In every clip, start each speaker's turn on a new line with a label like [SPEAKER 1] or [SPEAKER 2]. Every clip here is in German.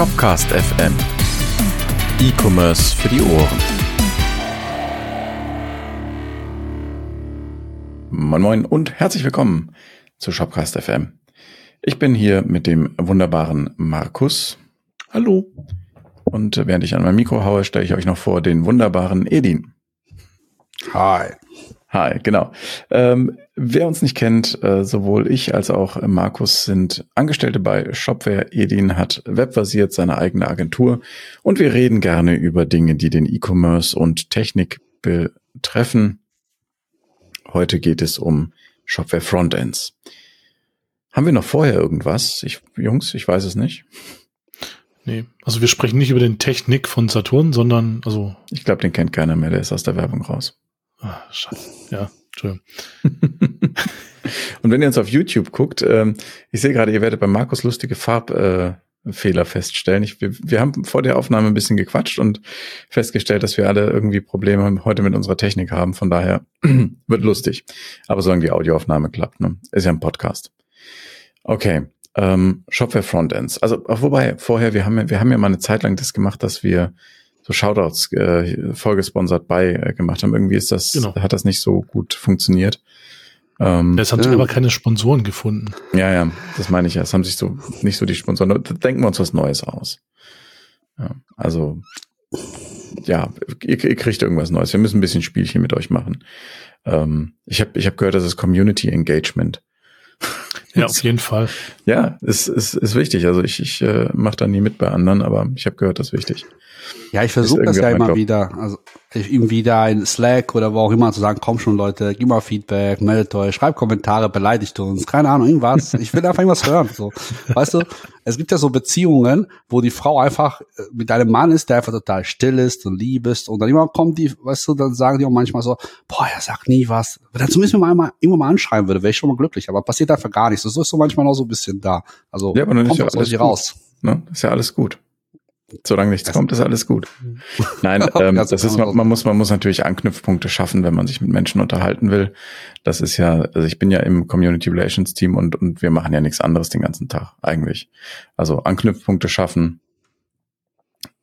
[SPEAKER 1] Shopcast FM. E-Commerce für die Ohren. Moin Moin und herzlich willkommen zu Shopcast FM. Ich bin hier mit dem wunderbaren Markus.
[SPEAKER 2] Hallo.
[SPEAKER 1] Und während ich an mein Mikro haue, stelle ich euch noch vor den wunderbaren Edin.
[SPEAKER 2] Hi.
[SPEAKER 1] Hi, genau. Ähm, wer uns nicht kennt, äh, sowohl ich als auch Markus sind Angestellte bei Shopware. Edin hat webbasiert seine eigene Agentur und wir reden gerne über Dinge, die den E-Commerce und Technik betreffen. Heute geht es um Shopware Frontends. Haben wir noch vorher irgendwas? Ich, Jungs, ich weiß es nicht.
[SPEAKER 2] Nee, also wir sprechen nicht über den Technik von Saturn, sondern also.
[SPEAKER 1] Ich glaube, den kennt keiner mehr, der ist aus der Werbung raus.
[SPEAKER 2] Ah, scheiße. Ja, Entschuldigung.
[SPEAKER 1] Und wenn ihr uns auf YouTube guckt, ähm, ich sehe gerade, ihr werdet bei Markus lustige Farbfehler äh, feststellen. Ich, wir, wir haben vor der Aufnahme ein bisschen gequatscht und festgestellt, dass wir alle irgendwie Probleme heute mit unserer Technik haben. Von daher wird lustig. Aber solange die Audioaufnahme klappt, ne? ist ja ein Podcast. Okay. Ähm, Shopware Frontends. Also, wobei vorher, wir haben, wir haben ja mal eine Zeit lang das gemacht, dass wir so Shoutouts äh, vollgesponsert bei äh, gemacht haben. Irgendwie ist das, genau. hat das nicht so gut funktioniert.
[SPEAKER 2] Ähm, es haben ja. aber keine Sponsoren gefunden.
[SPEAKER 1] Ja, ja, das meine ich ja. Es haben sich so nicht so die Sponsoren. Denken wir uns was Neues aus. Ja, also ja, ihr, ihr kriegt irgendwas Neues. Wir müssen ein bisschen Spielchen mit euch machen. Ähm, ich habe ich hab gehört, das ist Community Engagement.
[SPEAKER 2] Ja, auf jeden Fall.
[SPEAKER 1] Ja, ist, ist, ist wichtig. Also ich, ich äh, mache da nie mit bei anderen, aber ich habe gehört, das ist wichtig.
[SPEAKER 3] Ja, ich versuche das ja immer wieder. Also irgendwie da in Slack oder wo auch immer zu sagen, komm schon Leute, gib mal Feedback, meldet euch, schreibt Kommentare, beleidigt uns, keine Ahnung, irgendwas. Ich will einfach irgendwas hören. So. Weißt du, es gibt ja so Beziehungen, wo die Frau einfach äh, mit einem Mann ist, der einfach total still ist und lieb ist und dann immer kommt die, weißt du, dann sagen die auch manchmal so, boah, er sagt nie was. Wenn er zumindest mal einmal irgendwann mal anschreiben würde, wäre ich schon mal glücklich, aber passiert einfach gar nichts. So ist so manchmal auch so ein bisschen da. Also
[SPEAKER 1] ja, aber dann kommt ist ja alles raus. Ne? Ist ja alles gut. Solange nichts das kommt, ist alles gut. Nein, ähm, das ist, man, man, muss, man muss natürlich Anknüpfpunkte schaffen, wenn man sich mit Menschen unterhalten will. Das ist ja, also ich bin ja im Community Relations Team und, und wir machen ja nichts anderes den ganzen Tag eigentlich. Also Anknüpfpunkte schaffen.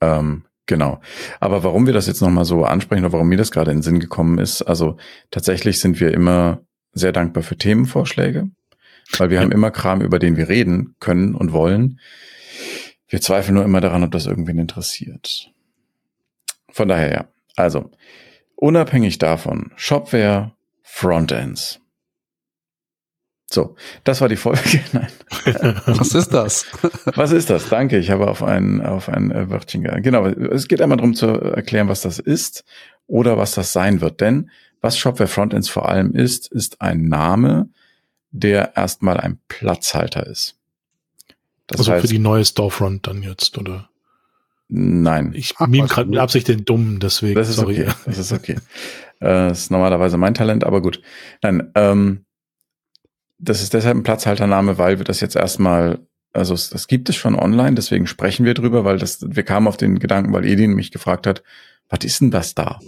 [SPEAKER 1] Ähm, genau. Aber warum wir das jetzt nochmal so ansprechen oder warum mir das gerade in den Sinn gekommen ist, also tatsächlich sind wir immer sehr dankbar für Themenvorschläge, weil wir ja. haben immer Kram, über den wir reden können und wollen. Wir zweifeln nur immer daran, ob das irgendwen interessiert. Von daher ja. Also, unabhängig davon, Shopware, Frontends. So, das war die Folge.
[SPEAKER 2] Nein. Was ist das?
[SPEAKER 1] Was ist das? Danke, ich habe auf ein, auf ein äh, Wörtchen gegangen. Genau, es geht einmal darum zu erklären, was das ist oder was das sein wird. Denn was Shopware Frontends vor allem ist, ist ein Name, der erstmal ein Platzhalter ist.
[SPEAKER 2] Das also heißt, für die neue Storefront dann jetzt, oder?
[SPEAKER 1] Nein.
[SPEAKER 2] Ich meme gerade mit Absicht den Dummen, deswegen.
[SPEAKER 1] Das ist sorry. okay. Das ist okay. äh, das ist normalerweise mein Talent, aber gut. Nein, ähm, das ist deshalb ein Platzhaltername, weil wir das jetzt erstmal, also das gibt es schon online, deswegen sprechen wir drüber, weil das, wir kamen auf den Gedanken, weil Edin mich gefragt hat, was ist denn das da?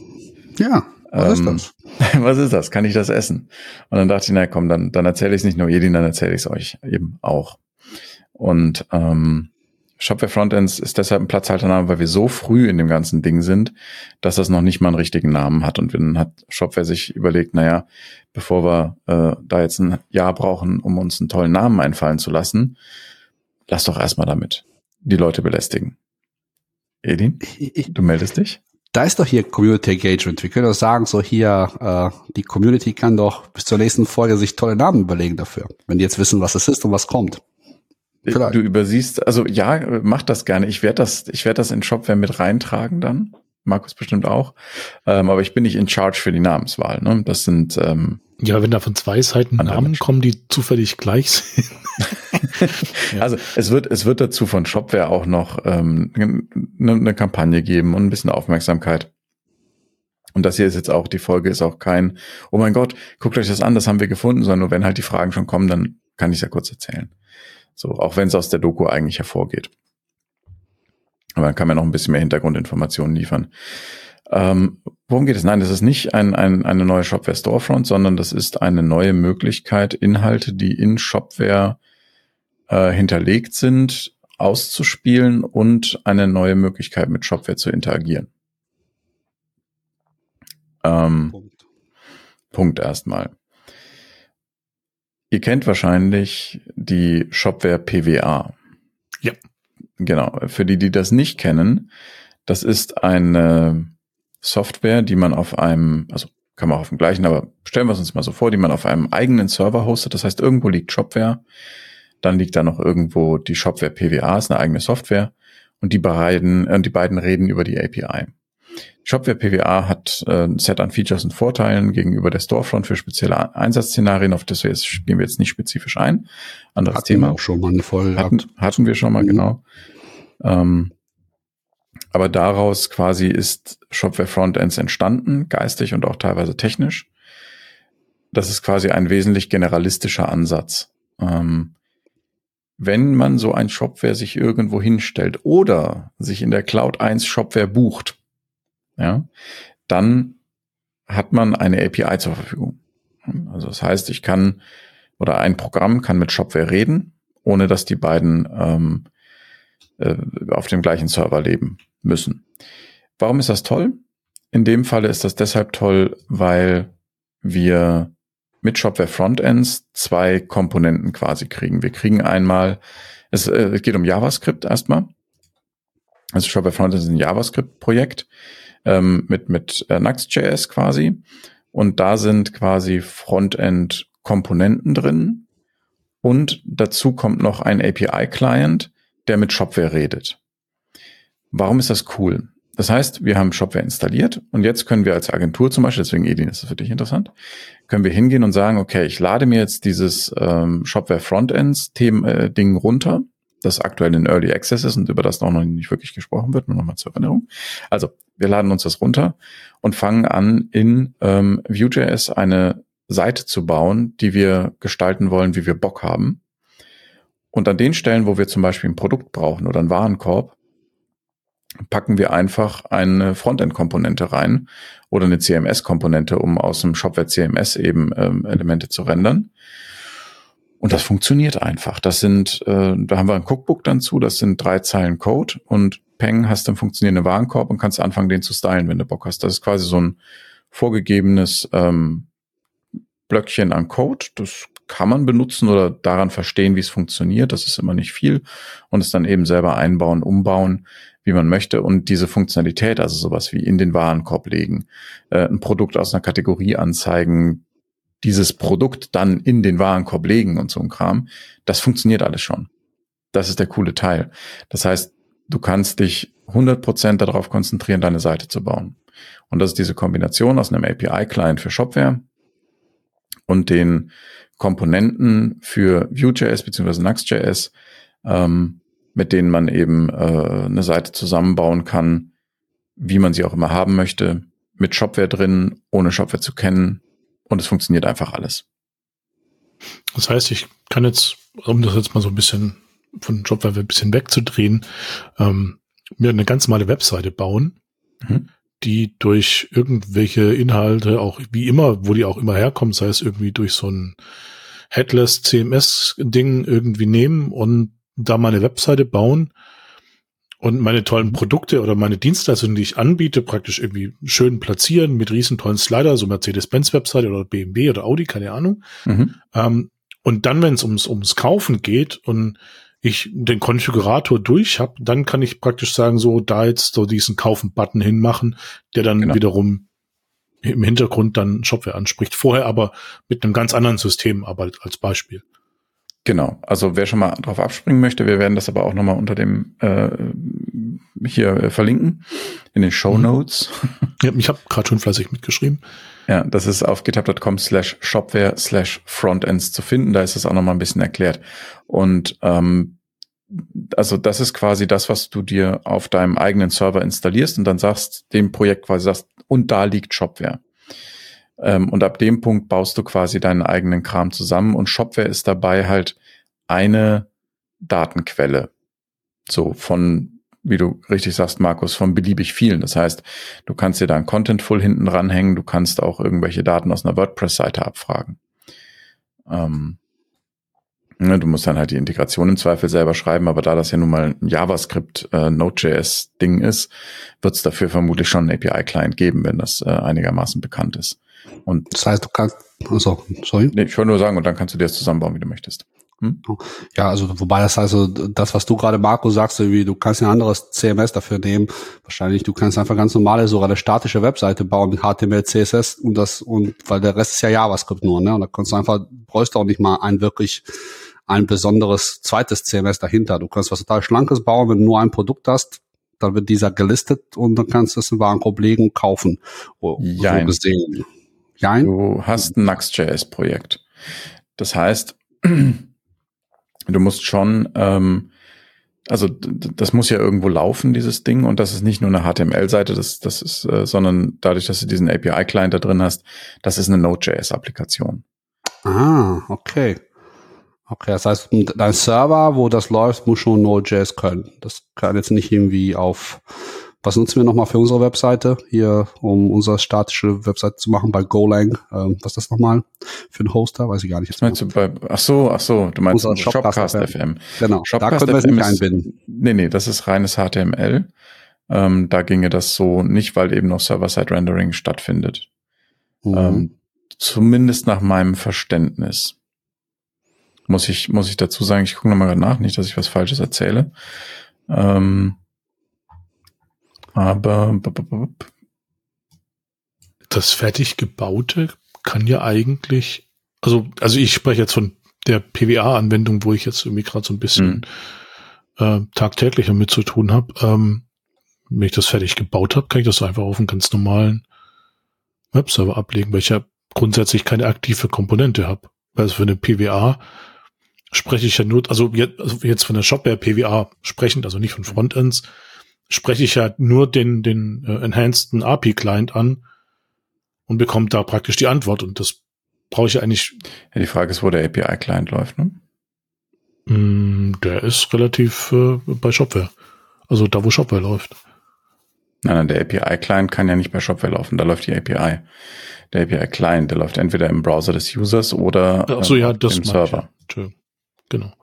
[SPEAKER 3] Ja, was ähm, ist
[SPEAKER 1] das? was ist das? Kann ich das essen? Und dann dachte ich, na komm, dann, dann erzähle ich es nicht nur Edin, dann erzähle ich es euch eben auch. Und ähm, Shopware Frontends ist deshalb ein Platzhaltername, weil wir so früh in dem ganzen Ding sind, dass das noch nicht mal einen richtigen Namen hat. Und dann hat Shopware sich überlegt, naja, bevor wir äh, da jetzt ein Jahr brauchen, um uns einen tollen Namen einfallen zu lassen, lass doch erstmal damit die Leute belästigen. Edin, du meldest dich?
[SPEAKER 3] Da ist doch hier Community Engagement. Wir können doch sagen, so hier, äh, die Community kann doch bis zur nächsten Folge sich tolle Namen überlegen dafür, wenn die jetzt wissen, was es ist und was kommt.
[SPEAKER 1] Vielleicht. Du übersiehst, also ja, mach das gerne. Ich werde das, ich werde das in Shopware mit reintragen dann. Markus bestimmt auch. Ähm, aber ich bin nicht in charge für die Namenswahl. Ne? Das sind ähm,
[SPEAKER 2] ja, wenn da von zwei Seiten Namen Menschen. kommen, die zufällig gleich sind.
[SPEAKER 1] ja. Also es wird, es wird dazu von Shopware auch noch ähm, eine, eine Kampagne geben und ein bisschen Aufmerksamkeit. Und das hier ist jetzt auch, die Folge ist auch kein, oh mein Gott, guckt euch das an, das haben wir gefunden, sondern nur wenn halt die Fragen schon kommen, dann kann ich es ja kurz erzählen. So, auch wenn es aus der Doku eigentlich hervorgeht. Aber dann kann man noch ein bisschen mehr Hintergrundinformationen liefern. Ähm, worum geht es? Nein, das ist nicht ein, ein, eine neue Shopware Storefront, sondern das ist eine neue Möglichkeit, Inhalte, die in Shopware äh, hinterlegt sind, auszuspielen und eine neue Möglichkeit mit Shopware zu interagieren. Ähm, Punkt. Punkt erstmal. Ihr kennt wahrscheinlich die Shopware PWA.
[SPEAKER 2] Ja.
[SPEAKER 1] Genau. Für die, die das nicht kennen, das ist eine Software, die man auf einem, also kann man auch auf dem gleichen, aber stellen wir es uns mal so vor, die man auf einem eigenen Server hostet. Das heißt, irgendwo liegt Shopware, dann liegt da noch irgendwo die Shopware PWA, ist eine eigene Software und die beiden, äh, die beiden reden über die API. Shopware PWA hat äh, ein Set an Features und Vorteilen gegenüber der Storefront für spezielle Einsatzszenarien, auf das wir jetzt, gehen wir jetzt nicht spezifisch ein. Anderes hatten Thema. Wir
[SPEAKER 3] auch schon mal eine Folge
[SPEAKER 1] hatten, hatten wir schon mal, mhm. genau. Ähm, aber daraus quasi ist Shopware Frontends entstanden, geistig und auch teilweise technisch. Das ist quasi ein wesentlich generalistischer Ansatz. Ähm, wenn man so ein Shopware sich irgendwo hinstellt oder sich in der Cloud 1 Shopware bucht, ja, dann hat man eine API zur Verfügung. Also das heißt, ich kann oder ein Programm kann mit Shopware reden, ohne dass die beiden ähm, äh, auf dem gleichen Server leben müssen. Warum ist das toll? In dem Falle ist das deshalb toll, weil wir mit Shopware Frontends zwei Komponenten quasi kriegen. Wir kriegen einmal, es, äh, geht um JavaScript erstmal. Also Shopware Frontends ist ein JavaScript-Projekt ähm, mit, mit äh, Nuxt.js quasi. Und da sind quasi Frontend-Komponenten drin. Und dazu kommt noch ein API-Client, der mit Shopware redet. Warum ist das cool? Das heißt, wir haben Shopware installiert und jetzt können wir als Agentur zum Beispiel, deswegen Edin ist das für dich interessant, können wir hingehen und sagen, okay, ich lade mir jetzt dieses ähm, Shopware Frontends Thema, äh, runter, das aktuell in Early Access ist und über das noch nicht wirklich gesprochen wird, nur nochmal zur Erinnerung. Also, wir laden uns das runter und fangen an, in ähm, Vue.js eine Seite zu bauen, die wir gestalten wollen, wie wir Bock haben. Und an den Stellen, wo wir zum Beispiel ein Produkt brauchen oder einen Warenkorb, packen wir einfach eine Frontend-Komponente rein oder eine CMS-Komponente, um aus dem Shopware CMS eben ähm, Elemente zu rendern. Und das funktioniert einfach. Das sind, äh, da haben wir ein Cookbook dann zu, das sind drei Zeilen Code und Peng hast dann funktionierende Warenkorb und kannst anfangen, den zu stylen, wenn du Bock hast. Das ist quasi so ein vorgegebenes ähm, Blöckchen an Code. Das kann man benutzen oder daran verstehen, wie es funktioniert. Das ist immer nicht viel. Und es dann eben selber einbauen, umbauen wie man möchte und diese Funktionalität, also sowas wie in den Warenkorb legen, äh, ein Produkt aus einer Kategorie anzeigen, dieses Produkt dann in den Warenkorb legen und so ein Kram, das funktioniert alles schon. Das ist der coole Teil. Das heißt, du kannst dich 100% darauf konzentrieren, deine Seite zu bauen. Und das ist diese Kombination aus einem API-Client für Shopware und den Komponenten für Vue.js bzw. Nuxt.js, ähm, mit denen man eben äh, eine Seite zusammenbauen kann, wie man sie auch immer haben möchte, mit Shopware drin, ohne Shopware zu kennen. Und es funktioniert einfach alles.
[SPEAKER 2] Das heißt, ich kann jetzt, um das jetzt mal so ein bisschen von Shopware ein bisschen wegzudrehen, ähm, mir eine ganz normale Webseite bauen, mhm. die durch irgendwelche Inhalte, auch wie immer, wo die auch immer herkommen, sei es irgendwie durch so ein Headless CMS-Ding irgendwie nehmen und da meine Webseite bauen und meine tollen Produkte oder meine Dienstleistungen, die ich anbiete, praktisch irgendwie schön platzieren mit riesen tollen Slider, so Mercedes-Benz-Webseite oder BMW oder Audi, keine Ahnung. Mhm. Ähm, und dann, wenn es ums, ums Kaufen geht und ich den Konfigurator durch habe, dann kann ich praktisch sagen, so da jetzt so diesen Kaufen-Button hinmachen, der dann genau. wiederum im Hintergrund dann Shopware anspricht. Vorher aber mit einem ganz anderen System arbeitet als Beispiel.
[SPEAKER 1] Genau, also wer schon mal drauf abspringen möchte, wir werden das aber auch nochmal unter dem äh, hier äh, verlinken in den Show mhm. Notes.
[SPEAKER 2] Ja, ich habe gerade schon fleißig mitgeschrieben.
[SPEAKER 1] Ja, das ist auf github.com slash shopware slash frontends zu finden. Da ist es auch nochmal ein bisschen erklärt. Und ähm, also das ist quasi das, was du dir auf deinem eigenen Server installierst und dann sagst, dem Projekt quasi sagst, und da liegt Shopware. Ähm, und ab dem Punkt baust du quasi deinen eigenen Kram zusammen und Shopware ist dabei halt eine Datenquelle. So von, wie du richtig sagst, Markus, von beliebig vielen. Das heißt, du kannst dir da ein Contentful hinten ranhängen, du kannst auch irgendwelche Daten aus einer WordPress-Seite abfragen. Ähm, Ne, du musst dann halt die Integration im Zweifel selber schreiben, aber da das ja nun mal ein JavaScript äh, ist, wird es dafür vermutlich schon einen API-Client geben, wenn das äh, einigermaßen bekannt ist.
[SPEAKER 3] Und das heißt, du kannst, also,
[SPEAKER 1] sorry. Nee, ich wollte nur sagen, und dann kannst du dir das zusammenbauen, wie du möchtest.
[SPEAKER 3] Hm? Ja, also wobei das also das, was du gerade Marco sagst, irgendwie, du kannst ein anderes CMS dafür nehmen. Wahrscheinlich, du kannst einfach ganz normale, sogar eine statische Webseite bauen mit HTML, CSS und das und weil der Rest ist ja JavaScript nur, ne? Und da kannst du einfach, brauchst du auch nicht mal ein wirklich ein besonderes zweites CMS dahinter. Du kannst was total Schlankes bauen, wenn du nur ein Produkt hast, dann wird dieser gelistet und dann kannst du es im Warenkorb legen und kaufen.
[SPEAKER 1] Jein. So gesehen. Jein? Du hast ein Nuxt.js-Projekt. Das heißt, du musst schon, ähm, also das muss ja irgendwo laufen, dieses Ding, und das ist nicht nur eine HTML-Seite, das, das ist, äh, sondern dadurch, dass du diesen API-Client da drin hast, das ist eine Node.js-Applikation.
[SPEAKER 3] Ah, okay. Okay, das heißt, dein Server, wo das läuft, muss schon Node.js können. Das kann jetzt nicht irgendwie auf, was nutzen wir nochmal für unsere Webseite hier, um unsere statische Webseite zu machen bei Golang? Ähm, was ist das nochmal für ein Hoster? Weiß ich gar nicht.
[SPEAKER 1] Was meinst du bei, ach so, ach so, du meinst Shopcast, Shopcast FM.
[SPEAKER 3] Genau,
[SPEAKER 1] Shopcast da können wir es nicht einbinden. nee, nee, das ist reines HTML. Ähm, da ginge das so nicht, weil eben noch Server-Side-Rendering stattfindet. Mhm. Ähm, zumindest nach meinem Verständnis. Muss ich, muss ich dazu sagen, ich gucke nochmal nach, nicht, dass ich was Falsches erzähle. Ähm, aber
[SPEAKER 2] das fertig gebaute kann ja eigentlich, also, also ich spreche jetzt von der PWA-Anwendung, wo ich jetzt irgendwie gerade so ein bisschen mhm. äh, tagtäglich damit zu tun habe. Ähm, wenn ich das fertig gebaut habe, kann ich das einfach auf einen ganz normalen Webserver ablegen, weil ich ja grundsätzlich keine aktive Komponente habe. Also für eine PWA spreche ich ja nur, also jetzt, also jetzt von der Shopware PWA sprechend, also nicht von Frontends, spreche ich ja nur den, den äh, enhanceden API-Client an und bekomme da praktisch die Antwort. Und das brauche ich ja eigentlich.
[SPEAKER 1] Ja, die Frage ist, wo der API-Client läuft, ne?
[SPEAKER 2] Mm, der ist relativ äh, bei Shopware. Also da, wo Shopware läuft.
[SPEAKER 1] Nein, nein, der API-Client kann ja nicht bei Shopware laufen, da läuft die API. Der API-Client, der läuft entweder im Browser des Users oder
[SPEAKER 2] Ach so, ja, das im Server. Genau.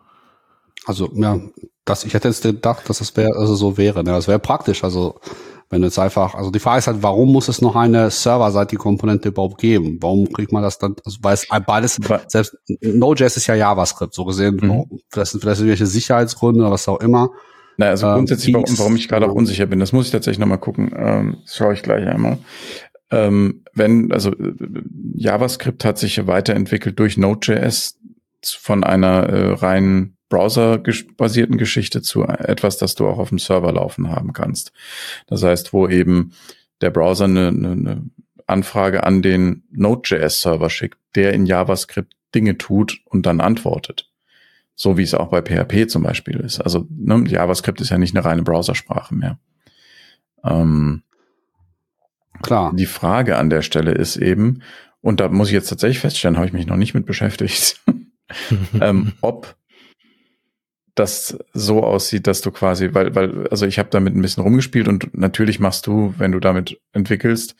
[SPEAKER 3] Also, ja, das, ich hätte jetzt gedacht, dass das wäre, also so wäre. Ne? Das wäre praktisch. Also, wenn jetzt einfach, also die Frage ist halt, warum muss es noch eine serverseitige Komponente überhaupt geben? Warum kriegt man das dann, also weil es beides, selbst Node.js ist ja JavaScript, so gesehen, mhm. vielleicht sind vielleicht irgendwelche Sicherheitsgründe oder was auch immer.
[SPEAKER 1] Naja, also grundsätzlich, ähm, warum, warum ich gerade auch unsicher bin, das muss ich tatsächlich nochmal gucken, ähm, schaue ich gleich einmal. Ähm, wenn, also JavaScript hat sich weiterentwickelt durch Node.js von einer äh, rein Browser-basierten Geschichte zu etwas, das du auch auf dem Server laufen haben kannst. Das heißt, wo eben der Browser eine, eine, Anfrage an den Node.js-Server schickt, der in JavaScript Dinge tut und dann antwortet. So wie es auch bei PHP zum Beispiel ist. Also ne, JavaScript ist ja nicht eine reine Browsersprache mehr. Ähm, Klar. Die Frage an der Stelle ist eben, und da muss ich jetzt tatsächlich feststellen, habe ich mich noch nicht mit beschäftigt, ähm, ob das so aussieht, dass du quasi, weil, weil, also ich habe damit ein bisschen rumgespielt und natürlich machst du, wenn du damit entwickelst,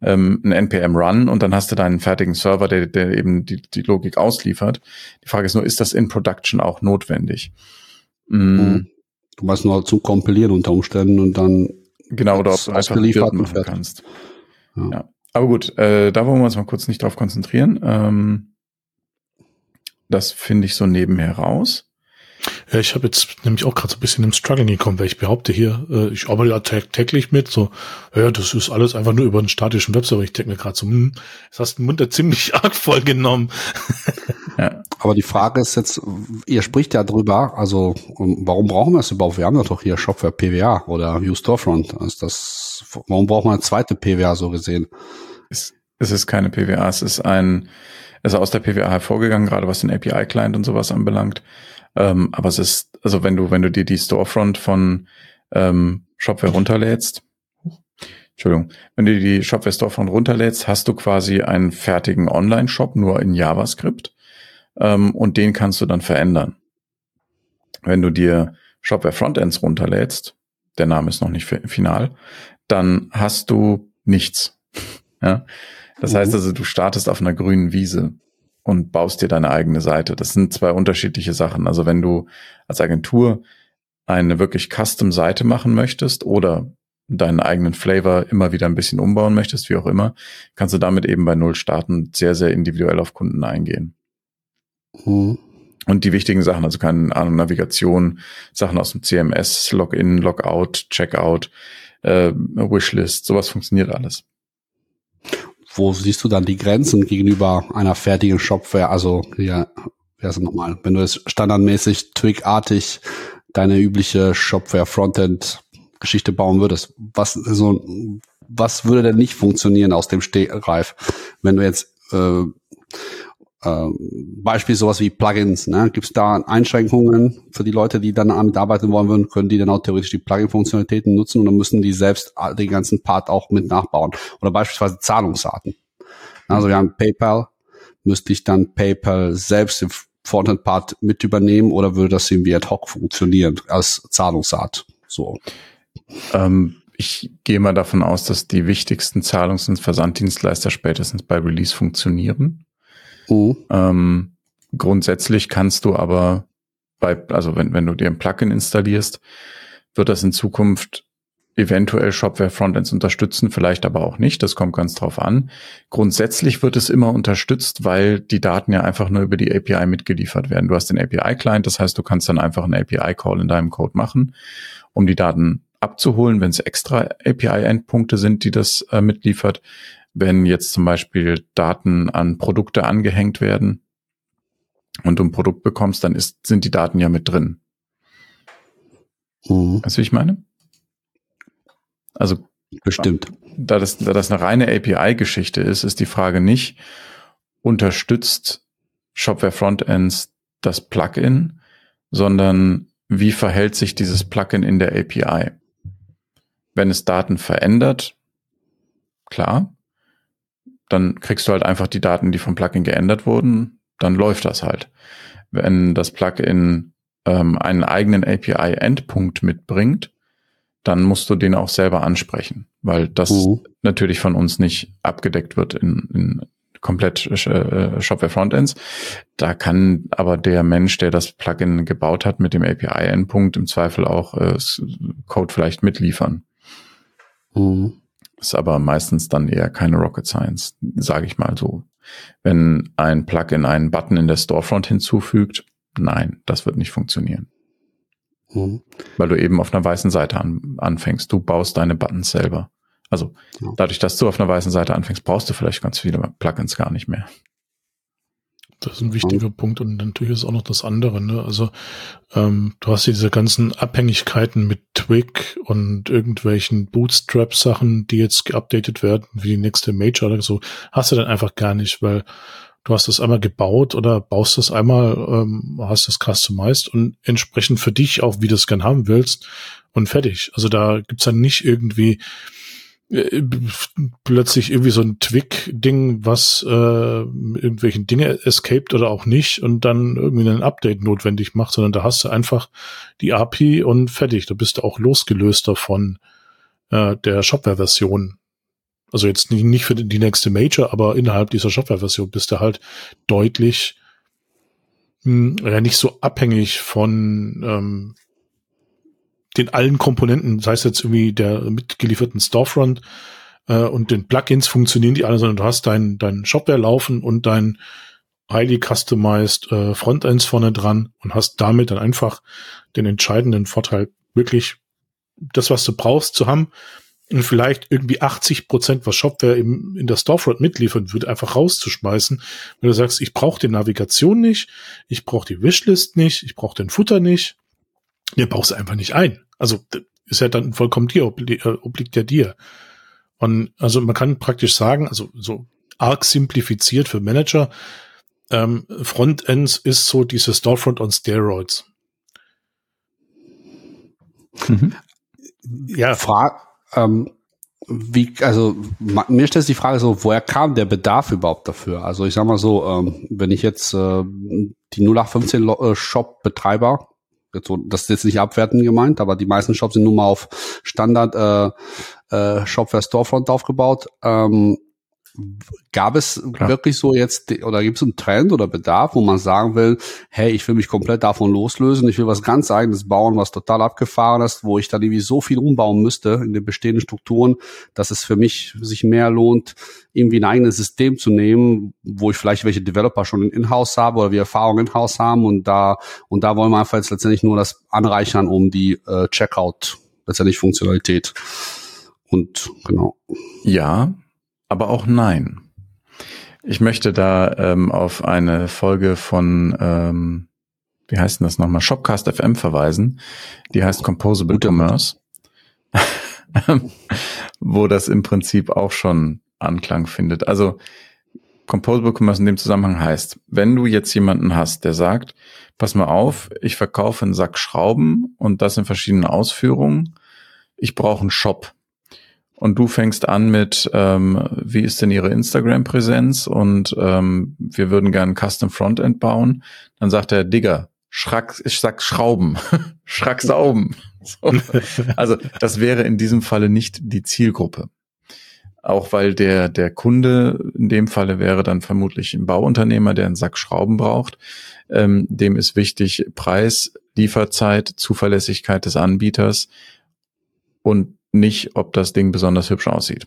[SPEAKER 1] ähm, ein NPM-Run und dann hast du deinen fertigen Server, der, der eben die, die Logik ausliefert. Die Frage ist nur, ist das in Production auch notwendig?
[SPEAKER 3] Mhm. Du machst nur zu kompilieren unter Umständen und dann
[SPEAKER 1] genau oder ob du einfach machen kannst. Ja. ja. Aber gut, äh, da wollen wir uns mal kurz nicht drauf konzentrieren. Ähm, das finde ich so nebenher raus.
[SPEAKER 2] Ja, ich habe jetzt nämlich auch gerade so ein bisschen im Struggle gekommen, weil ich behaupte hier, äh, ich arbeite ja täglich mit, so, ja, das ist alles einfach nur über einen statischen Webserver. Ich denke mir gerade so, hm, jetzt hast du den Mund da ziemlich arg voll genommen.
[SPEAKER 3] ja. Aber die Frage ist jetzt, ihr spricht ja drüber, also warum brauchen wir es überhaupt? Wir haben doch hier Shopware PWA oder View Storefront. Ist das, warum braucht man eine zweite PWA so gesehen?
[SPEAKER 1] Es, es ist keine PWA, es ist ein ist aus der PWA hervorgegangen, gerade was den API-Client und sowas anbelangt. Ähm, aber es ist, also wenn du, wenn du dir die Storefront von ähm, Shopware runterlädst, Entschuldigung, wenn du die Shopware Storefront runterlädst, hast du quasi einen fertigen Online-Shop nur in JavaScript ähm, und den kannst du dann verändern. Wenn du dir Shopware Frontends runterlädst, der Name ist noch nicht final, dann hast du nichts. Ja? Das mhm. heißt also, du startest auf einer grünen Wiese. Und baust dir deine eigene Seite. Das sind zwei unterschiedliche Sachen. Also wenn du als Agentur eine wirklich Custom-Seite machen möchtest oder deinen eigenen Flavor immer wieder ein bisschen umbauen möchtest, wie auch immer, kannst du damit eben bei Null starten, sehr, sehr individuell auf Kunden eingehen. Mhm. Und die wichtigen Sachen, also keine Ahnung, Navigation, Sachen aus dem CMS, Login, Logout, Checkout, äh, Wishlist, sowas funktioniert alles.
[SPEAKER 3] Wo siehst du dann die Grenzen gegenüber einer fertigen Shopware? Also, ja, wer ist nochmal? Wenn du jetzt standardmäßig, Twig-artig deine übliche Shopware Frontend Geschichte bauen würdest, was so, was würde denn nicht funktionieren aus dem Stehreif, wenn du jetzt äh, äh, Beispiel sowas wie Plugins, ne? Gibt es da Einschränkungen für die Leute, die dann damit arbeiten wollen würden, können die dann auch theoretisch die Plugin-Funktionalitäten nutzen oder müssen die selbst den ganzen Part auch mit nachbauen? Oder beispielsweise Zahlungsarten. Also wir haben PayPal, müsste ich dann PayPal selbst im Frontend-Part mit übernehmen oder würde das irgendwie ad hoc funktionieren als Zahlungsart? So.
[SPEAKER 1] Ähm, ich gehe mal davon aus, dass die wichtigsten Zahlungs- und Versanddienstleister spätestens bei Release funktionieren. Mhm. Ähm, grundsätzlich kannst du aber bei, also wenn, wenn du dir ein Plugin installierst, wird das in Zukunft eventuell Shopware Frontends unterstützen, vielleicht aber auch nicht. Das kommt ganz drauf an. Grundsätzlich wird es immer unterstützt, weil die Daten ja einfach nur über die API mitgeliefert werden. Du hast den API-Client, das heißt, du kannst dann einfach einen API-Call in deinem Code machen, um die Daten abzuholen, wenn es extra API-Endpunkte sind, die das äh, mitliefert wenn jetzt zum Beispiel Daten an Produkte angehängt werden und du ein Produkt bekommst, dann ist, sind die Daten ja mit drin. Mhm. Weißt du, wie ich meine? Also
[SPEAKER 3] bestimmt.
[SPEAKER 1] Da das, da das eine reine API-Geschichte ist, ist die Frage nicht, unterstützt Shopware Frontends das Plugin, sondern wie verhält sich dieses Plugin in der API? Wenn es Daten verändert, klar, dann kriegst du halt einfach die Daten, die vom Plugin geändert wurden, dann läuft das halt. Wenn das Plugin ähm, einen eigenen API-Endpunkt mitbringt, dann musst du den auch selber ansprechen, weil das uh. natürlich von uns nicht abgedeckt wird in, in komplett äh, Shopware Frontends. Da kann aber der Mensch, der das Plugin gebaut hat mit dem API-Endpunkt, im Zweifel auch äh, Code vielleicht mitliefern. Uh. Ist aber meistens dann eher keine Rocket Science, sage ich mal so. Wenn ein Plugin einen Button in der Storefront hinzufügt, nein, das wird nicht funktionieren. Mhm. Weil du eben auf einer weißen Seite an, anfängst. Du baust deine Buttons selber. Also ja. dadurch, dass du auf einer weißen Seite anfängst, brauchst du vielleicht ganz viele Plugins gar nicht mehr.
[SPEAKER 2] Das ist ein wichtiger mhm. Punkt und natürlich ist auch noch das andere. Ne? Also ähm, du hast diese ganzen Abhängigkeiten mit Twig und irgendwelchen Bootstrap-Sachen, die jetzt geupdatet werden, wie die nächste Major oder so, hast du dann einfach gar nicht, weil du hast das einmal gebaut oder baust das einmal, ähm, hast das customized und entsprechend für dich auch, wie du es gern haben willst und fertig. Also da gibt's dann nicht irgendwie äh, plötzlich irgendwie so ein Twig-Ding, was äh, irgendwelchen Dinge escaped oder auch nicht und dann irgendwie ein Update notwendig macht, sondern da hast du einfach die API und fertig. Da bist du auch losgelöst davon äh, der Shopware-Version. Also jetzt nicht, nicht für die nächste Major, aber innerhalb dieser Shopware-Version bist du halt deutlich hm, ja nicht so abhängig von ähm, den allen Komponenten, sei es jetzt irgendwie der mitgelieferten Storefront äh, und den Plugins funktionieren die alle, sondern du hast dein, dein Shopware laufen und dein highly customized äh, Frontends vorne dran und hast damit dann einfach den entscheidenden Vorteil, wirklich das, was du brauchst, zu haben und vielleicht irgendwie 80 Prozent, was Shopware im, in der Storefront mitliefern würde, einfach rauszuschmeißen. Wenn du sagst, ich brauche die Navigation nicht, ich brauche die Wishlist nicht, ich brauche den Futter nicht, baust du einfach nicht ein. Also ist ja dann vollkommen dir, obli äh, obliegt ja dir. Und also man kann praktisch sagen, also so arg simplifiziert für Manager, ähm, Frontends ist so diese Storefront on Steroids.
[SPEAKER 3] Mhm. Ja. Fra ähm, wie, also mir stellt sich die Frage so, woher kam der Bedarf überhaupt dafür? Also ich sag mal so, ähm, wenn ich jetzt äh, die 0815 äh, Shop Betreiber so, das ist jetzt nicht abwertend gemeint, aber die meisten Shops sind nun mal auf Standard äh, äh, Shopware Storefront aufgebaut. Ähm, Gab es Klar. wirklich so jetzt, oder gibt es einen Trend oder Bedarf, wo man sagen will, hey, ich will mich komplett davon loslösen, ich will was ganz eigenes bauen, was total abgefahren ist, wo ich dann irgendwie so viel umbauen müsste in den bestehenden Strukturen, dass es für mich sich mehr lohnt, irgendwie ein eigenes System zu nehmen, wo ich vielleicht welche Developer schon in-house habe oder wir Erfahrung in-house haben und da, und da wollen wir einfach jetzt letztendlich nur das anreichern, um die äh, Checkout, letztendlich Funktionalität. Und genau.
[SPEAKER 1] Ja, aber auch nein. Ich möchte da ähm, auf eine Folge von, ähm, wie heißt denn das nochmal, Shopcast FM verweisen. Die heißt Composable Gute Commerce, wo das im Prinzip auch schon Anklang findet. Also Composable Commerce in dem Zusammenhang heißt, wenn du jetzt jemanden hast, der sagt, pass mal auf, ich verkaufe einen Sack Schrauben und das in verschiedenen Ausführungen, ich brauche einen Shop und du fängst an mit, ähm, wie ist denn ihre Instagram-Präsenz und ähm, wir würden gerne ein Custom Frontend bauen, dann sagt er, Digga, Schrack, ich sag Schrauben, Schrack sauben. So. Also das wäre in diesem Falle nicht die Zielgruppe. Auch weil der, der Kunde in dem Falle wäre dann vermutlich ein Bauunternehmer, der einen Sack Schrauben braucht. Ähm, dem ist wichtig Preis, Lieferzeit, Zuverlässigkeit des Anbieters und nicht, ob das Ding besonders hübsch aussieht.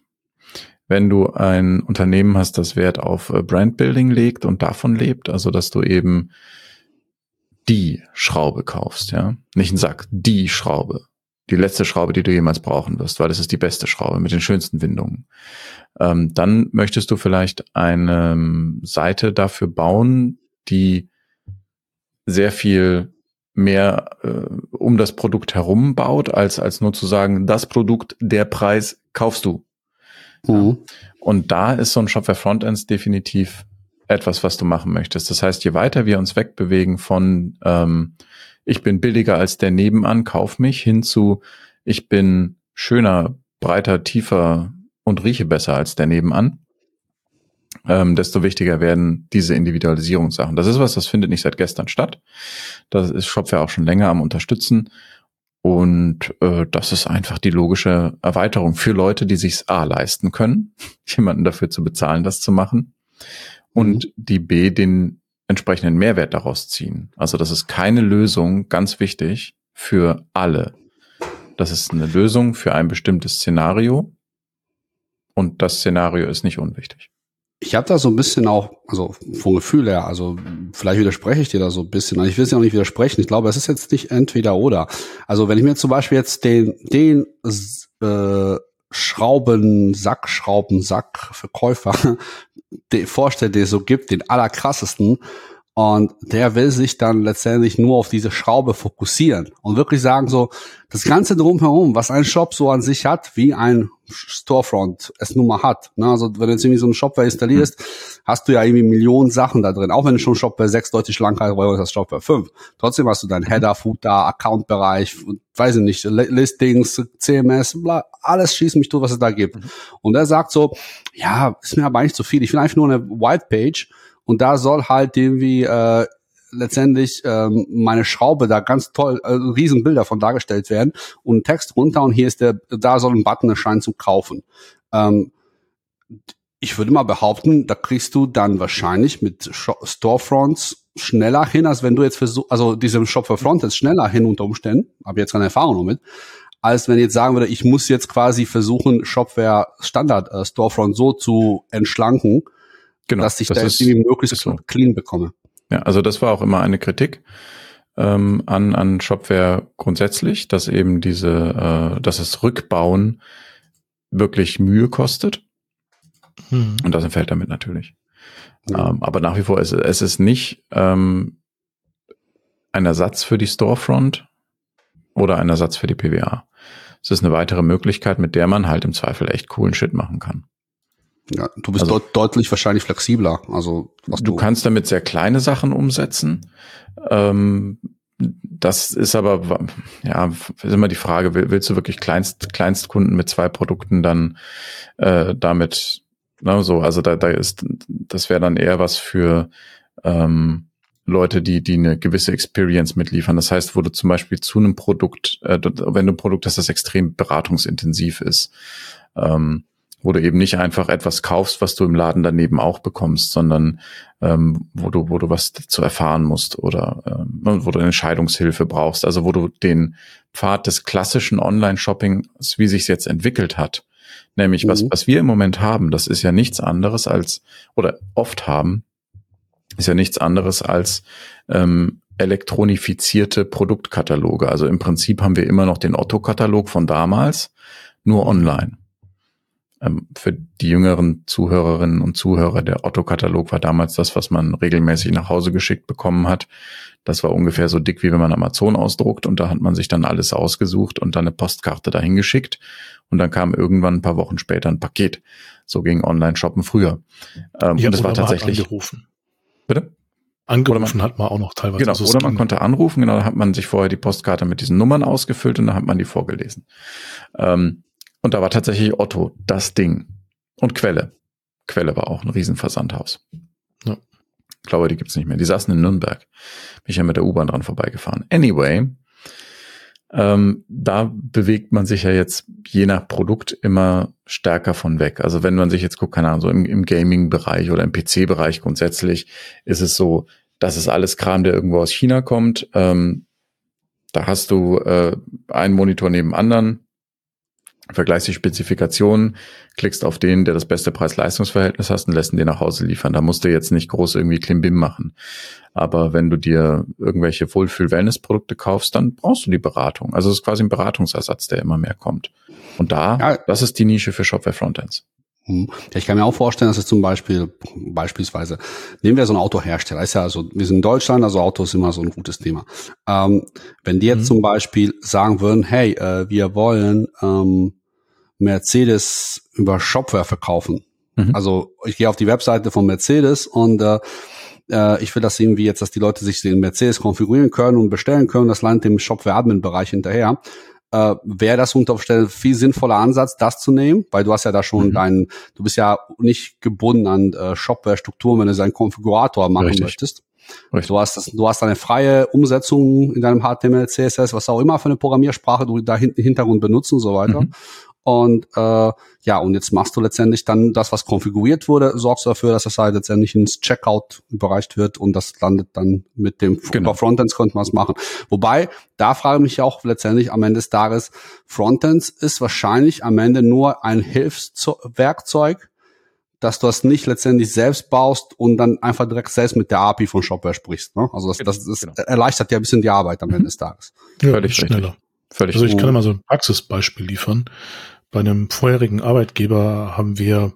[SPEAKER 1] Wenn du ein Unternehmen hast, das Wert auf äh, Brandbuilding legt und davon lebt, also dass du eben die Schraube kaufst, ja, nicht einen Sack, die Schraube, die letzte Schraube, die du jemals brauchen wirst, weil das ist die beste Schraube mit den schönsten Windungen. Ähm, dann möchtest du vielleicht eine ähm, Seite dafür bauen, die sehr viel mehr äh, um das Produkt herum baut, als, als nur zu sagen, das Produkt, der Preis kaufst du. Mhm. Und da ist so ein Shopware Frontends definitiv etwas, was du machen möchtest. Das heißt, je weiter wir uns wegbewegen von ähm, ich bin billiger als der nebenan, kauf mich, hin zu ich bin schöner, breiter, tiefer und rieche besser als der nebenan, ähm, desto wichtiger werden diese Individualisierungssachen. Das ist was, das findet nicht seit gestern statt. Das ist Shopware auch schon länger am Unterstützen. Und äh, das ist einfach die logische Erweiterung für Leute, die sich's A leisten können, jemanden dafür zu bezahlen, das zu machen. Und mhm. die B, den entsprechenden Mehrwert daraus ziehen. Also das ist keine Lösung, ganz wichtig, für alle. Das ist eine Lösung für ein bestimmtes Szenario. Und das Szenario ist nicht unwichtig.
[SPEAKER 3] Ich habe da so ein bisschen auch, also vom Gefühl her, also vielleicht widerspreche ich dir da so ein bisschen. Ich will es ja auch nicht widersprechen. Ich glaube, es ist jetzt nicht entweder oder. Also wenn ich mir zum Beispiel jetzt den, den äh, Schrauben, Sack, Schrauben, Sack Verkäufer vorstelle, der so gibt, den allerkrassesten, und der will sich dann letztendlich nur auf diese Schraube fokussieren und wirklich sagen so, das Ganze drumherum, was ein Shop so an sich hat, wie ein Storefront es nun mal hat. Ne? Also wenn du jetzt irgendwie so einen Shopware installierst, mhm. hast du ja irgendwie Millionen Sachen da drin. Auch wenn du schon Shopware 6 deutlich schlanker ist als Shopware 5. Trotzdem hast du deinen. Header, Footer, Account-Bereich, weiß ich nicht, Listings, CMS, bla, alles schießt mich durch, was es da gibt. Mhm. Und er sagt so, ja, ist mir aber eigentlich zu viel. Ich will einfach nur eine White Page und da soll halt irgendwie äh, letztendlich ähm, meine Schraube da ganz toll, äh, riesen Bilder von dargestellt werden und Text runter und hier ist der, da soll ein Button erscheinen zum Kaufen. Ähm, ich würde mal behaupten, da kriegst du dann wahrscheinlich mit Storefronts schneller hin, als wenn du jetzt versuchst, also diesem Shop für Frontends schneller hin unter Umständen, habe jetzt keine Erfahrung damit, als wenn ich jetzt sagen würde, ich muss jetzt quasi versuchen, Shopware Standard äh, Storefront so zu entschlanken, genau, dass ich das da irgendwie möglichst so. clean bekomme.
[SPEAKER 1] Ja, also das war auch immer eine Kritik ähm, an, an Shopware grundsätzlich, dass eben diese, äh, dass es Rückbauen wirklich Mühe kostet. Hm. Und das entfällt damit natürlich. Ja. Ähm, aber nach wie vor ist es ist nicht ähm, ein Ersatz für die Storefront oder ein Ersatz für die PWA. Es ist eine weitere Möglichkeit, mit der man halt im Zweifel echt coolen Shit machen kann.
[SPEAKER 3] Ja, du bist also, deut deutlich wahrscheinlich flexibler. Also
[SPEAKER 1] was du, du kannst damit sehr kleine Sachen umsetzen. Ähm, das ist aber, ja, ist immer die Frage, willst du wirklich Kleinst, Kleinstkunden mit zwei Produkten dann äh, damit, ne, so, also da, da ist, das wäre dann eher was für ähm, Leute, die, die eine gewisse Experience mitliefern. Das heißt, wo du zum Beispiel zu einem Produkt, äh, wenn du ein Produkt hast, das extrem beratungsintensiv ist, ähm, wo du eben nicht einfach etwas kaufst, was du im Laden daneben auch bekommst, sondern ähm, wo du, wo du was zu erfahren musst oder ähm, wo du eine Entscheidungshilfe brauchst, also wo du den Pfad des klassischen Online-Shoppings, wie sich jetzt entwickelt hat, nämlich mhm. was, was wir im Moment haben, das ist ja nichts anderes als, oder oft haben, ist ja nichts anderes als ähm, elektronifizierte Produktkataloge. Also im Prinzip haben wir immer noch den Otto-Katalog von damals, nur online. Ähm, für die jüngeren Zuhörerinnen und Zuhörer, der Otto-Katalog war damals das, was man regelmäßig nach Hause geschickt bekommen hat. Das war ungefähr so dick, wie wenn man Amazon ausdruckt und da hat man sich dann alles ausgesucht und dann eine Postkarte dahin geschickt und dann kam irgendwann ein paar Wochen später ein Paket. So ging Online-Shoppen früher.
[SPEAKER 2] Ähm, ja, und das war tatsächlich. Angerufen.
[SPEAKER 1] Bitte?
[SPEAKER 2] Angerufen man, hat man auch noch teilweise.
[SPEAKER 1] Genau, also oder man konnte anrufen, genau, da hat man sich vorher die Postkarte mit diesen Nummern ausgefüllt und dann hat man die vorgelesen. Ähm, und da war tatsächlich Otto das Ding. Und Quelle. Quelle war auch ein Riesenversandhaus. Ja. Ich glaube, die gibt's nicht mehr. Die saßen in Nürnberg. Bin ich ja mit der U-Bahn dran vorbeigefahren. Anyway, ähm, da bewegt man sich ja jetzt je nach Produkt immer stärker von weg. Also wenn man sich jetzt guckt, keine Ahnung, so im, im Gaming-Bereich oder im PC-Bereich grundsätzlich, ist es so, das ist alles Kram, der irgendwo aus China kommt. Ähm, da hast du äh, einen Monitor neben anderen, vergleichst die Spezifikationen, klickst auf den, der das beste Preis-Leistungs-Verhältnis hast und lässt ihn dir nach Hause liefern. Da musst du jetzt nicht groß irgendwie Klimbim machen. Aber wenn du dir irgendwelche Wohlfühl-Wellness-Produkte kaufst, dann brauchst du die Beratung. Also es ist quasi ein Beratungsersatz, der immer mehr kommt. Und da, ja. das ist die Nische für Shopware Frontends.
[SPEAKER 3] Hm. Ich kann mir auch vorstellen, dass es zum Beispiel, beispielsweise, nehmen wir so einen Autohersteller, ist ja also, wir sind in Deutschland, also Auto ist immer so ein gutes Thema. Ähm, wenn die jetzt mhm. zum Beispiel sagen würden, hey, äh, wir wollen ähm, Mercedes über Shopware verkaufen. Mhm. Also ich gehe auf die Webseite von Mercedes und äh, äh, ich will das irgendwie jetzt, dass die Leute sich den Mercedes konfigurieren können und bestellen können. Das landet im Shopware-Admin-Bereich hinterher. Äh, Wäre das unter Umständen viel sinnvoller Ansatz, das zu nehmen, weil du hast ja da schon mhm. deinen, du bist ja nicht gebunden an äh, Shopware-Strukturen, wenn du seinen Konfigurator machen Richtig. möchtest. Richtig. Du hast das, du hast eine freie Umsetzung in deinem HTML, CSS, was auch immer für eine Programmiersprache du da hinten Hintergrund benutzt und so weiter. Mhm. Und äh, ja, und jetzt machst du letztendlich dann das, was konfiguriert wurde, sorgst dafür, dass das halt letztendlich ins Checkout überreicht wird und das landet dann mit dem genau. Frontends könnte man es machen. Wobei, da frage ich mich auch letztendlich am Ende des Tages, Frontends ist wahrscheinlich am Ende nur ein Hilfswerkzeug, dass du das nicht letztendlich selbst baust und dann einfach direkt selbst mit der API von Shopware sprichst. Ne? Also das, das, das genau. erleichtert ja ein bisschen die Arbeit am Ende des Tages.
[SPEAKER 2] Ja, Völlig schneller. Völlig also ich kann mal so ein Praxisbeispiel liefern. Bei einem vorherigen Arbeitgeber haben wir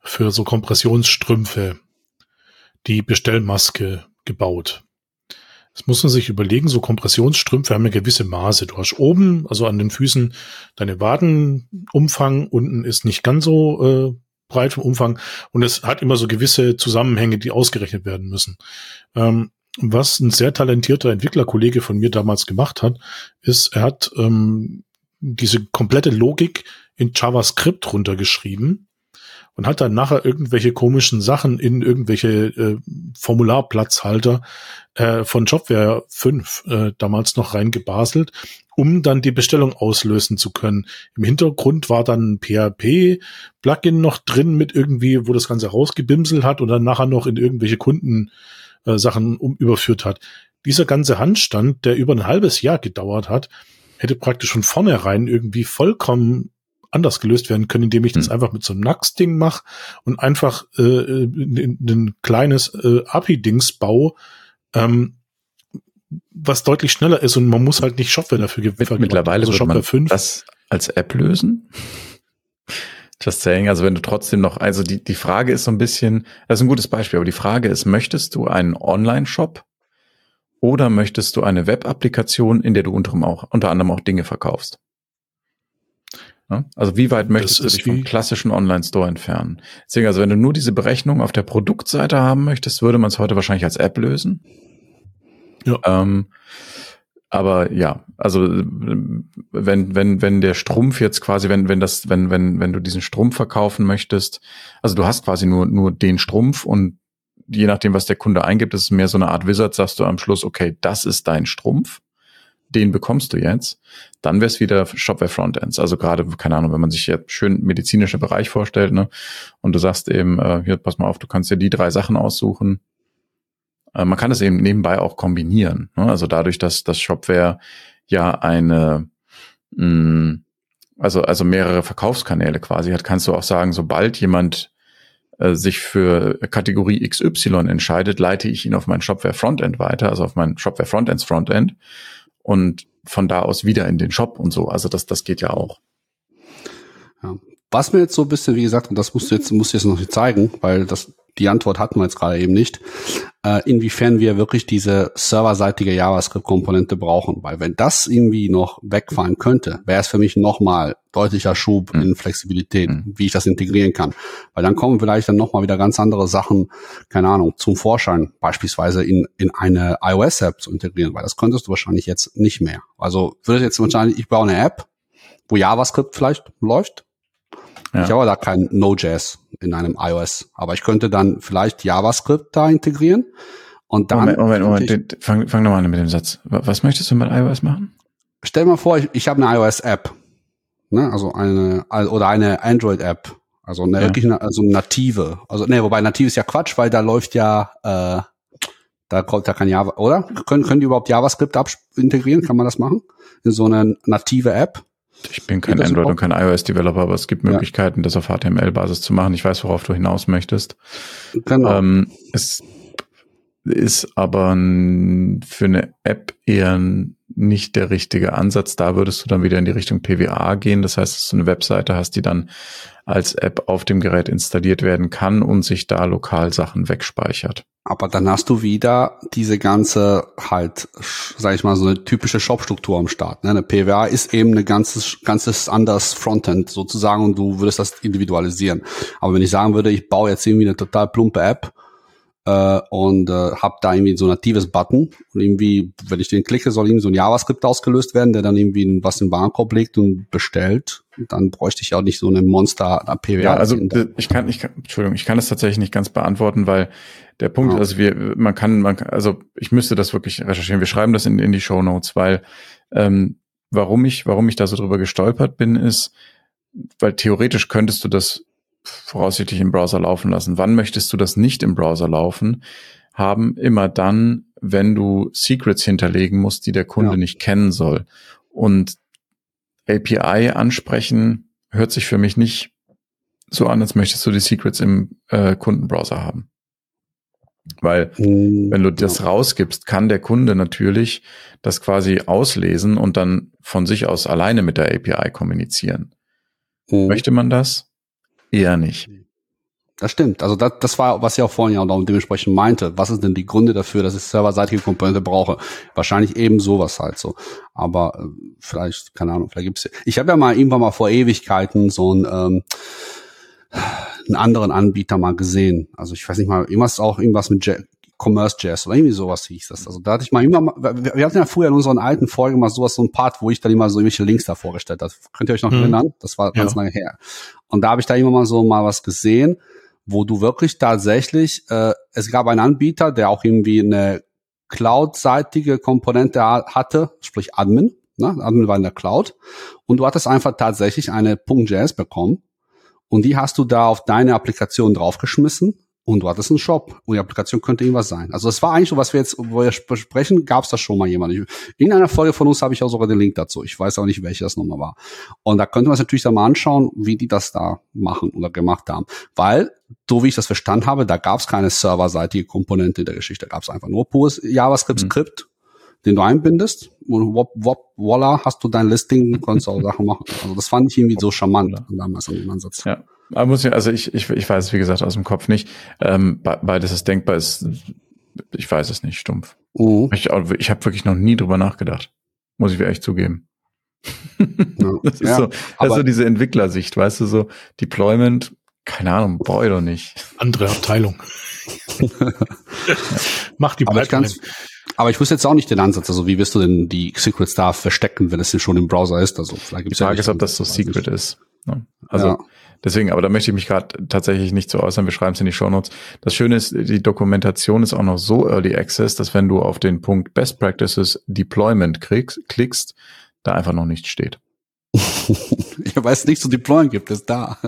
[SPEAKER 2] für so Kompressionsstrümpfe die Bestellmaske gebaut. Das muss man sich überlegen, so Kompressionsstrümpfe haben ja gewisse Maße. Du hast oben, also an den Füßen, deine Wadenumfang, unten ist nicht ganz so äh, breit vom Umfang und es hat immer so gewisse Zusammenhänge, die ausgerechnet werden müssen. Ähm, was ein sehr talentierter Entwicklerkollege von mir damals gemacht hat, ist, er hat ähm, diese komplette Logik in JavaScript runtergeschrieben und hat dann nachher irgendwelche komischen Sachen in irgendwelche äh, Formularplatzhalter äh, von Jobware 5 äh, damals noch reingebaselt, um dann die Bestellung auslösen zu können. Im Hintergrund war dann ein PHP-Plugin noch drin mit irgendwie, wo das Ganze rausgebimselt hat und dann nachher noch in irgendwelche Kunden äh, um, überführt hat. Dieser ganze Handstand, der über ein halbes Jahr gedauert hat, hätte praktisch von vornherein irgendwie vollkommen anders gelöst werden können, indem ich das hm. einfach mit so einem Nax-Ding mache und einfach äh, ein kleines äh, API-Dings baue, ähm, was deutlich schneller ist und man muss halt nicht Shopware dafür
[SPEAKER 1] gewinnen. Mittlerweile also Shopware man 5. das als App lösen. Just saying, also wenn du trotzdem noch, also die, die Frage ist so ein bisschen, das ist ein gutes Beispiel, aber die Frage ist, möchtest du einen Online-Shop oder möchtest du eine Web-Applikation, in der du unter, auch, unter anderem auch Dinge verkaufst? Ja? Also wie weit möchtest du dich vom klassischen Online-Store entfernen? Deswegen, also wenn du nur diese Berechnung auf der Produktseite haben möchtest, würde man es heute wahrscheinlich als App lösen. Ja. Ähm, aber ja, also wenn, wenn, wenn der Strumpf jetzt quasi, wenn, wenn das, wenn, wenn, wenn du diesen Strumpf verkaufen möchtest, also du hast quasi nur, nur den Strumpf und je nachdem, was der Kunde eingibt, ist es mehr so eine Art Wizard, sagst du am Schluss, okay, das ist dein Strumpf. den bekommst du jetzt, dann wäre es wieder Shopware Frontends. Also gerade, keine Ahnung, wenn man sich jetzt schön medizinische Bereich vorstellt, ne, und du sagst eben, äh, hier, pass mal auf, du kannst dir die drei Sachen aussuchen. Äh, man kann es eben nebenbei auch kombinieren. Ne? Also dadurch, dass das Shopware ja eine mh, mm, also, also mehrere Verkaufskanäle quasi hat, kannst du auch sagen, sobald jemand äh, sich für Kategorie XY entscheidet, leite ich ihn auf mein Shopware Frontend weiter, also auf mein Shopware Frontends Frontend und von da aus wieder in den Shop und so. Also das, das geht ja auch.
[SPEAKER 3] Ja. Was mir jetzt so ein bisschen, wie gesagt, und das musst du jetzt, musst du jetzt noch nicht zeigen, weil das, die Antwort hatten wir jetzt gerade eben nicht, äh, inwiefern wir wirklich diese serverseitige JavaScript-Komponente brauchen. Weil wenn das irgendwie noch wegfallen könnte, wäre es für mich nochmal deutlicher Schub mhm. in Flexibilität, mhm. wie ich das integrieren kann. Weil dann kommen vielleicht dann nochmal wieder ganz andere Sachen, keine Ahnung, zum Vorschein, beispielsweise in, in eine iOS-App zu integrieren, weil das könntest du wahrscheinlich jetzt nicht mehr. Also würde jetzt wahrscheinlich, ich baue eine App, wo JavaScript vielleicht läuft. Ja. Ich habe da kein Node.js in einem iOS. Aber ich könnte dann vielleicht JavaScript da integrieren. Und dann.
[SPEAKER 1] Moment, Moment, Moment. Fang, fang nochmal an mit dem Satz. Was möchtest du mit iOS machen?
[SPEAKER 3] Stell dir mal vor, ich, ich habe eine iOS-App. Ne? Also eine, oder eine Android-App. Also eine ja. wirklich also native. Also, ne, wobei nativ ist ja Quatsch, weil da läuft ja, äh, da kommt ja kein Java, oder? Können, können die überhaupt JavaScript integrieren? Kann man das machen? In so eine native App?
[SPEAKER 1] Ich bin kein Android und kein iOS-Developer, aber es gibt Möglichkeiten, ja. das auf HTML-Basis zu machen. Ich weiß, worauf du hinaus möchtest. Genau. Ähm, es ist aber für eine App eher nicht der richtige Ansatz. Da würdest du dann wieder in die Richtung PWA gehen. Das heißt, dass du eine Webseite hast, die dann als App auf dem Gerät installiert werden kann und sich da lokal Sachen wegspeichert.
[SPEAKER 3] Aber dann hast du wieder diese ganze halt, sag ich mal, so eine typische Shop-Struktur am Start. Ne? Eine PWA ist eben eine ganzes, ganzes anders Frontend sozusagen und du würdest das individualisieren. Aber wenn ich sagen würde, ich baue jetzt irgendwie eine total plumpe App, äh, und äh, habe da irgendwie so ein natives Button und irgendwie, wenn ich den klicke, soll irgendwie so ein JavaScript ausgelöst werden, der dann irgendwie was in den Warenkorb legt und bestellt. Dann bräuchte ich auch nicht so eine Monster PWA.
[SPEAKER 1] Ja, also ich kann, ich kann, Entschuldigung, ich kann das tatsächlich nicht ganz beantworten, weil der Punkt, ja. also wir, man kann, man, also ich müsste das wirklich recherchieren. Wir schreiben das in, in die Show Notes, weil ähm, warum ich, warum ich da so drüber gestolpert bin, ist, weil theoretisch könntest du das voraussichtlich im Browser laufen lassen. Wann möchtest du das nicht im Browser laufen haben? Immer dann, wenn du Secrets hinterlegen musst, die der Kunde ja. nicht kennen soll. Und API ansprechen hört sich für mich nicht so an, als möchtest du die Secrets im äh, Kundenbrowser haben. Weil mhm. wenn du das rausgibst, kann der Kunde natürlich das quasi auslesen und dann von sich aus alleine mit der API kommunizieren. Mhm. Möchte man das? Eher nicht.
[SPEAKER 3] Das stimmt. Also das, das war, was ich auch vorhin ja auch dementsprechend meinte. Was ist denn die Gründe dafür, dass ich serverseitige Komponente brauche? Wahrscheinlich eben sowas halt so. Aber äh, vielleicht, keine Ahnung, vielleicht gibt's. Ich habe ja mal irgendwann mal vor Ewigkeiten so ein ähm, einen anderen Anbieter mal gesehen. Also ich weiß nicht mal, irgendwas auch irgendwas mit Commerce Jazz oder irgendwie sowas hieß das. Also da hatte ich mal immer, wir, wir hatten ja früher in unseren alten Folgen mal sowas, so ein Part, wo ich dann immer so irgendwelche Links da vorgestellt habe. Könnt ihr euch noch mhm. erinnern? Das war ganz ja. lange her. Und da habe ich da immer mal so mal was gesehen, wo du wirklich tatsächlich, äh, es gab einen Anbieter, der auch irgendwie eine Cloud-seitige Komponente hatte, sprich Admin. Ne? Admin war in der Cloud. Und du hattest einfach tatsächlich eine .js bekommen. Und die hast du da auf deine Applikation draufgeschmissen und du hattest einen Shop und die Applikation könnte irgendwas sein. Also es war eigentlich so, was wir jetzt, wo wir besprechen, gab es da schon mal jemand. In einer Folge von uns habe ich auch sogar den Link dazu. Ich weiß auch nicht, welche das nochmal war. Und da könnte man sich natürlich dann mal anschauen, wie die das da machen oder gemacht haben. Weil, so wie ich das verstanden habe, da gab es keine serverseitige Komponente in der Geschichte. Da gab es einfach nur pures JavaScript-Skript, mhm. den du einbindest. Und wop, wop, voila, hast du dein Listing, kannst auch Sachen machen. Also das fand ich irgendwie so charmant damals an dem Ansatz.
[SPEAKER 1] Ja. Aber muss ich, also ich, ich, ich weiß es, wie gesagt, aus dem Kopf nicht. Ähm, beides ist denkbar, ist, ich weiß es nicht, stumpf. Uh. Ich, ich habe wirklich noch nie drüber nachgedacht. Muss ich echt zugeben. Ja. das ist, ja, so, das ist so diese Entwicklersicht, weißt du, so Deployment, keine Ahnung, brauche ich doch nicht.
[SPEAKER 2] Andere Abteilung.
[SPEAKER 3] Mach die aber ich, aber ich wusste jetzt auch nicht den Ansatz, also wie wirst du denn die Secrets da verstecken, wenn es schon im Browser ist? Also
[SPEAKER 1] vielleicht gibt's die Frage ja ist, ob das so Secret ist. Ne? Also ja deswegen, aber da möchte ich mich gerade tatsächlich nicht so äußern. Wir schreiben es in die Show Notes. Das Schöne ist, die Dokumentation ist auch noch so Early Access, dass wenn du auf den Punkt Best Practices Deployment kriegst, klickst, da einfach noch nichts steht.
[SPEAKER 3] ich weiß nicht zu deployen gibt es da.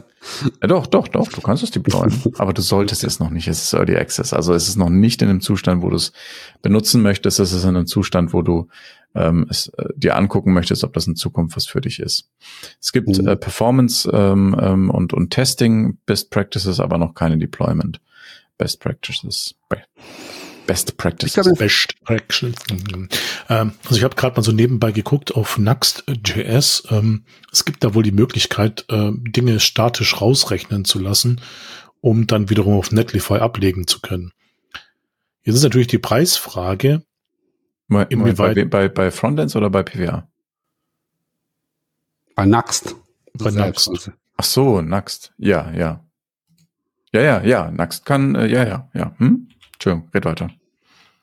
[SPEAKER 1] Ja, doch, doch, doch, du kannst es deployen, aber du solltest es noch nicht. Es ist Early Access. Also es ist noch nicht in einem Zustand, wo du es benutzen möchtest. Es ist in einem Zustand, wo du ähm, es äh, dir angucken möchtest, ob das in Zukunft was für dich ist. Es gibt mhm. äh, Performance ähm, ähm, und, und Testing Best Practices, aber noch keine Deployment Best Practices. Best Practices.
[SPEAKER 2] Glaube, Best Practices. Ähm, also ich habe gerade mal so nebenbei geguckt auf Next.js. Ähm, es gibt da wohl die Möglichkeit, äh, Dinge statisch rausrechnen zu lassen, um dann wiederum auf Netlify ablegen zu können. Jetzt ist natürlich die Preisfrage,
[SPEAKER 1] Inwieweit? Bei, bei, bei Frontends oder bei PWA?
[SPEAKER 3] Bei Next.
[SPEAKER 1] Bei Next. Ach so, Next. Ja, ja. Ja, ja, ja. Next kann, äh, ja, ja, ja. Hm? Entschuldigung, red weiter.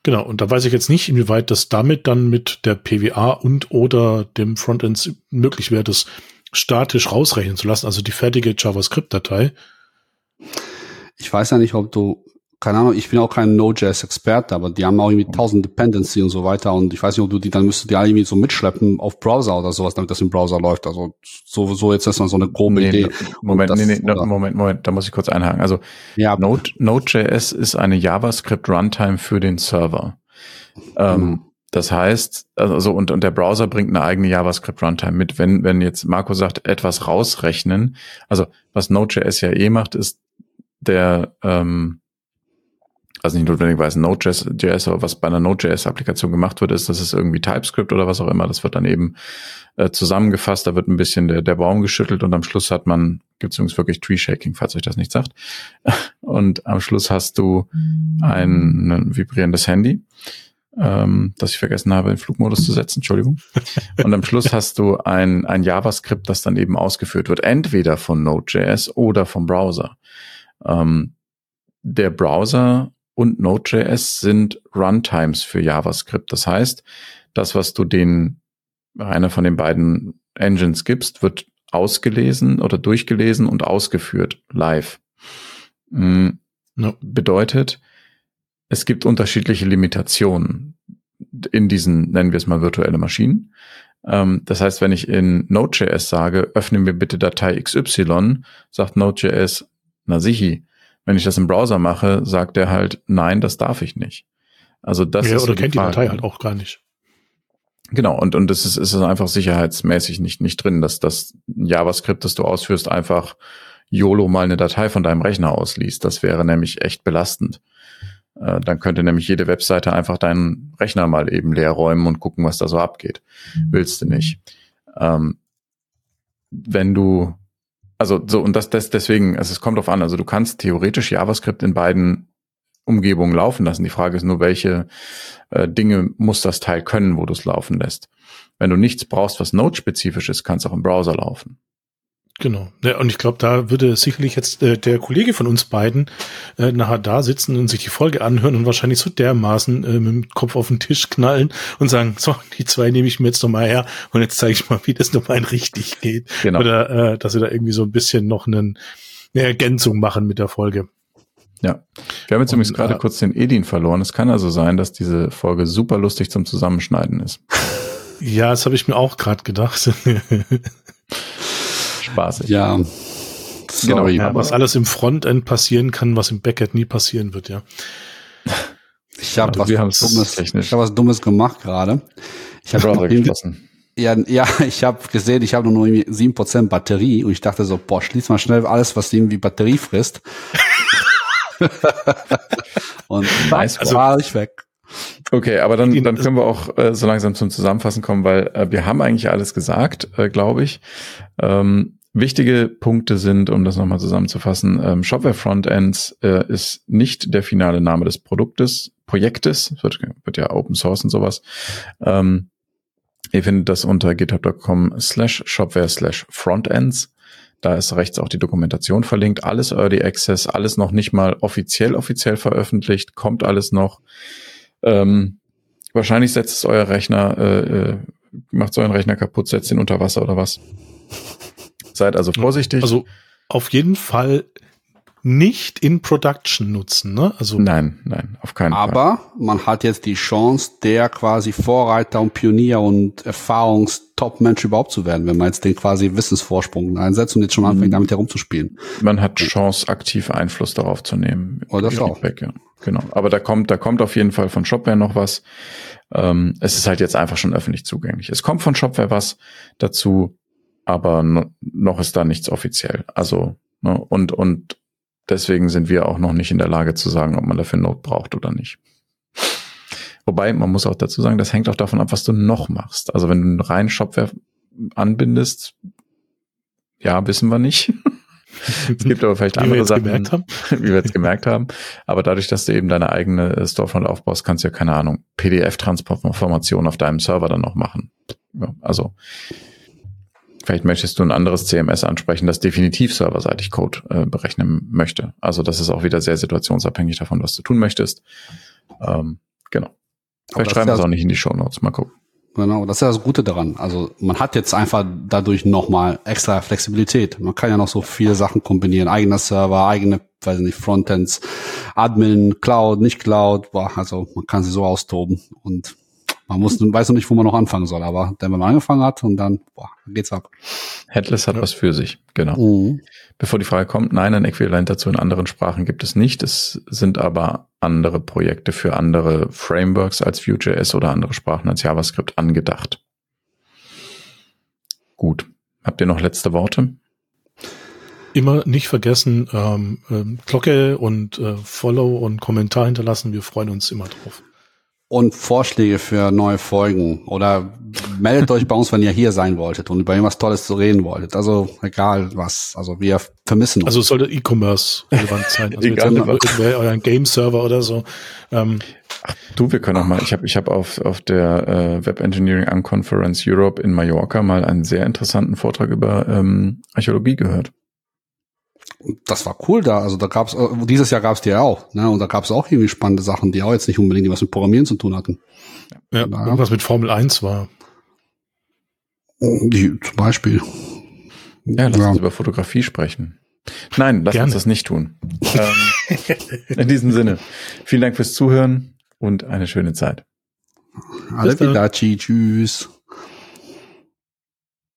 [SPEAKER 2] Genau, und da weiß ich jetzt nicht, inwieweit das damit dann mit der PWA und oder dem Frontend möglich wäre, das statisch rausrechnen zu lassen, also die fertige JavaScript-Datei.
[SPEAKER 3] Ich weiß ja nicht, ob du keine Ahnung, ich bin auch kein Node.js-Experte, aber die haben auch irgendwie tausend Dependency und so weiter und ich weiß nicht, ob du die, dann müsstest du die alle irgendwie so mitschleppen auf Browser oder sowas, damit das im Browser läuft. Also so, so jetzt erstmal so eine grobe
[SPEAKER 1] nee,
[SPEAKER 3] Idee.
[SPEAKER 1] Moment, das, nee, nee, Moment, Moment, da muss ich kurz einhaken. Also ja. Node, Node.js ist eine JavaScript Runtime für den Server. Ähm, mhm. Das heißt, also und, und der Browser bringt eine eigene JavaScript Runtime mit. Wenn, wenn jetzt Marco sagt, etwas rausrechnen, also was Node.js ja eh macht, ist der ähm, also nicht notwendigerweise Node.js, aber was bei einer Node.js-Applikation gemacht wird, ist, dass es irgendwie TypeScript oder was auch immer, das wird dann eben äh, zusammengefasst, da wird ein bisschen der, der Baum geschüttelt und am Schluss hat man, gibt es übrigens wirklich Tree-Shaking, falls euch das nicht sagt. Und am Schluss hast du ein, ein vibrierendes Handy, ähm, das ich vergessen habe, in Flugmodus zu setzen, Entschuldigung. Und am Schluss hast du ein, ein JavaScript, das dann eben ausgeführt wird, entweder von Node.js oder vom Browser. Ähm, der Browser und Node.js sind Runtimes für JavaScript. Das heißt, das, was du den, einer von den beiden Engines gibst, wird ausgelesen oder durchgelesen und ausgeführt live. Mhm. No. Bedeutet, es gibt unterschiedliche Limitationen in diesen, nennen wir es mal virtuelle Maschinen. Ähm, das heißt, wenn ich in Node.js sage, öffne mir bitte Datei XY, sagt Node.js, na sichi, wenn ich das im Browser mache, sagt er halt, nein, das darf ich nicht. Also das
[SPEAKER 2] ja,
[SPEAKER 1] ist
[SPEAKER 2] oder so kennt die, Datei halt auch gar nicht.
[SPEAKER 1] Genau, und, und das ist, ist einfach sicherheitsmäßig nicht, nicht drin, dass das JavaScript, das du ausführst, einfach YOLO mal eine Datei von deinem Rechner ausliest. Das wäre nämlich echt belastend. Äh, dann könnte nämlich jede Webseite einfach deinen Rechner mal eben leer räumen und gucken, was da so abgeht. Mhm. Willst du nicht. Ähm, wenn du also so, und das, das deswegen, also es kommt drauf an, also du kannst theoretisch JavaScript in beiden Umgebungen laufen lassen. Die Frage ist nur, welche äh, Dinge muss das Teil können, wo du es laufen lässt. Wenn du nichts brauchst, was Node-spezifisch ist, kann es auch im Browser laufen.
[SPEAKER 2] Genau. Ja, und ich glaube, da würde sicherlich jetzt äh, der Kollege von uns beiden äh, nachher da sitzen und sich die Folge anhören und wahrscheinlich so dermaßen äh, mit dem Kopf auf den Tisch knallen und sagen, so, die zwei nehme ich mir jetzt nochmal her und jetzt zeige ich mal, wie das nochmal richtig geht. Genau. Oder äh, dass sie da irgendwie so ein bisschen noch einen, eine Ergänzung machen mit der Folge.
[SPEAKER 1] Ja. Wir haben jetzt und, übrigens gerade äh, kurz den Edin verloren. Es kann also sein, dass diese Folge super lustig zum Zusammenschneiden ist.
[SPEAKER 2] Ja, das habe ich mir auch gerade gedacht.
[SPEAKER 1] spaßig.
[SPEAKER 3] Ja.
[SPEAKER 2] Sorry. Genau, ja, was alles im Frontend passieren kann, was im Backend nie passieren wird, ja.
[SPEAKER 3] Ich habe was, Dummes, ich hab was Dummes gemacht gerade. Ich habe geschlossen. Ja, ja, ich habe gesehen, ich habe nur noch sieben Prozent Batterie und ich dachte so, boah, schließ mal schnell alles, was irgendwie Batterie frisst. und nice, also, war ich weg.
[SPEAKER 1] Okay, aber dann, dann können wir auch äh, so langsam zum Zusammenfassen kommen, weil äh, wir haben eigentlich alles gesagt, äh, glaube ich. Ähm, Wichtige Punkte sind, um das nochmal zusammenzufassen, ähm, Shopware Frontends äh, ist nicht der finale Name des Produktes, Projektes, wird, wird ja Open Source und sowas. Ähm, ihr findet das unter github.com slash shopware slash frontends. Da ist rechts auch die Dokumentation verlinkt. Alles Early Access, alles noch nicht mal offiziell offiziell veröffentlicht, kommt alles noch. Ähm, wahrscheinlich setzt es euer Rechner, äh, äh macht euren Rechner kaputt, setzt ihn unter Wasser oder was. Seid also vorsichtig.
[SPEAKER 2] Also auf jeden Fall nicht in Production nutzen, ne?
[SPEAKER 1] Also nein, nein, auf keinen
[SPEAKER 3] aber Fall. Aber man hat jetzt die Chance, der quasi Vorreiter und Pionier und Erfahrungstop-Mensch überhaupt zu werden, wenn man jetzt den quasi Wissensvorsprung einsetzt und jetzt schon anfängt, mhm. damit herumzuspielen.
[SPEAKER 1] Man hat Chance, aktiv Einfluss darauf zu nehmen.
[SPEAKER 3] Oder das auch.
[SPEAKER 1] Ja. Genau. Aber da kommt, da kommt auf jeden Fall von Shopware noch was. Ähm, es ist halt jetzt einfach schon öffentlich zugänglich. Es kommt von Shopware was dazu, aber noch ist da nichts offiziell. Also, ne, und, und Deswegen sind wir auch noch nicht in der Lage zu sagen, ob man dafür Node braucht oder nicht. Wobei, man muss auch dazu sagen, das hängt auch davon ab, was du noch machst. Also wenn du einen reinen Shopware anbindest, ja, wissen wir nicht. es gibt aber vielleicht andere Sachen, wie wir jetzt gemerkt haben. Aber dadurch, dass du eben deine eigene Storefront aufbaust, kannst du ja keine Ahnung, PDF-Transformation auf deinem Server dann noch machen. Ja, also Vielleicht möchtest du ein anderes CMS ansprechen, das definitiv serverseitig Code äh, berechnen möchte. Also das ist auch wieder sehr situationsabhängig davon, was du tun möchtest. Ähm, genau. Vielleicht schreiben wir es auch nicht in die Show Notes. Mal gucken.
[SPEAKER 3] Genau, das ist ja das Gute daran. Also man hat jetzt einfach dadurch nochmal extra Flexibilität. Man kann ja noch so viele Sachen kombinieren. Eigener Server, eigene, weiß nicht, Frontends, Admin, Cloud, nicht Cloud. Boah, also man kann sie so austoben. Und man muss, weiß noch nicht, wo man noch anfangen soll, aber wenn man angefangen hat und dann, boah, geht's ab.
[SPEAKER 1] Headless hat ja. was für sich, genau. Mhm. Bevor die Frage kommt, nein, ein Äquivalent dazu in anderen Sprachen gibt es nicht. Es sind aber andere Projekte für andere Frameworks als Vue.js oder andere Sprachen als JavaScript angedacht. Gut. Habt ihr noch letzte Worte?
[SPEAKER 2] Immer nicht vergessen, ähm, ähm, Glocke und äh, Follow und Kommentar hinterlassen. Wir freuen uns immer drauf
[SPEAKER 3] und Vorschläge für neue Folgen oder meldet euch bei uns, wenn ihr hier sein wolltet und über irgendwas Tolles zu reden wolltet. Also egal was. Also wir vermissen
[SPEAKER 2] uns. Also es sollte E-Commerce relevant sein. Also egal, jetzt euren Game-Server oder so. Ähm,
[SPEAKER 1] Ach, du, wir können auch mal, ich habe ich hab auf, auf der äh, Web Engineering Unconference Europe in Mallorca mal einen sehr interessanten Vortrag über ähm, Archäologie gehört
[SPEAKER 3] das war cool da. Also da gab's äh, dieses Jahr gab's die ja auch, ne? Und da gab's auch irgendwie spannende Sachen, die auch jetzt nicht unbedingt was mit Programmieren zu tun hatten.
[SPEAKER 2] Ja, da, irgendwas mit Formel 1 war.
[SPEAKER 3] Die, zum Beispiel.
[SPEAKER 1] Ja, lass ja. uns über Fotografie sprechen. Nein, lass Gerne. uns das nicht tun. ähm, in diesem Sinne, vielen Dank fürs Zuhören und eine schöne Zeit.
[SPEAKER 3] Arrivederci, tschüss.